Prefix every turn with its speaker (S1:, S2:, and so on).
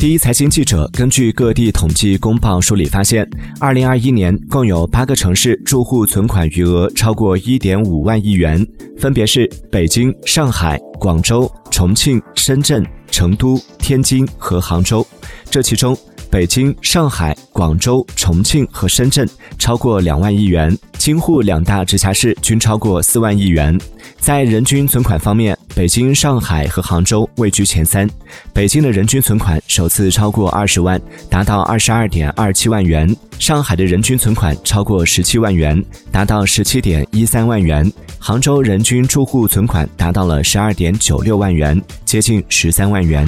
S1: 第一财经记者根据各地统计公报梳理发现，二零二一年共有八个城市住户存款余额超过一点五万亿元，分别是北京、上海、广州、重庆、深圳、成都、天津和杭州。这其中，北京、上海、广州、重庆和深圳超过两万亿元，京沪两大直辖市均超过四万亿元。在人均存款方面，北京、上海和杭州位居前三。北京的人均存款首次超过二十万，达到二十二点二七万元；上海的人均存款超过十七万元，达到十七点一三万元；杭州人均住户存款达到了十二点九六万元，接近十三万元。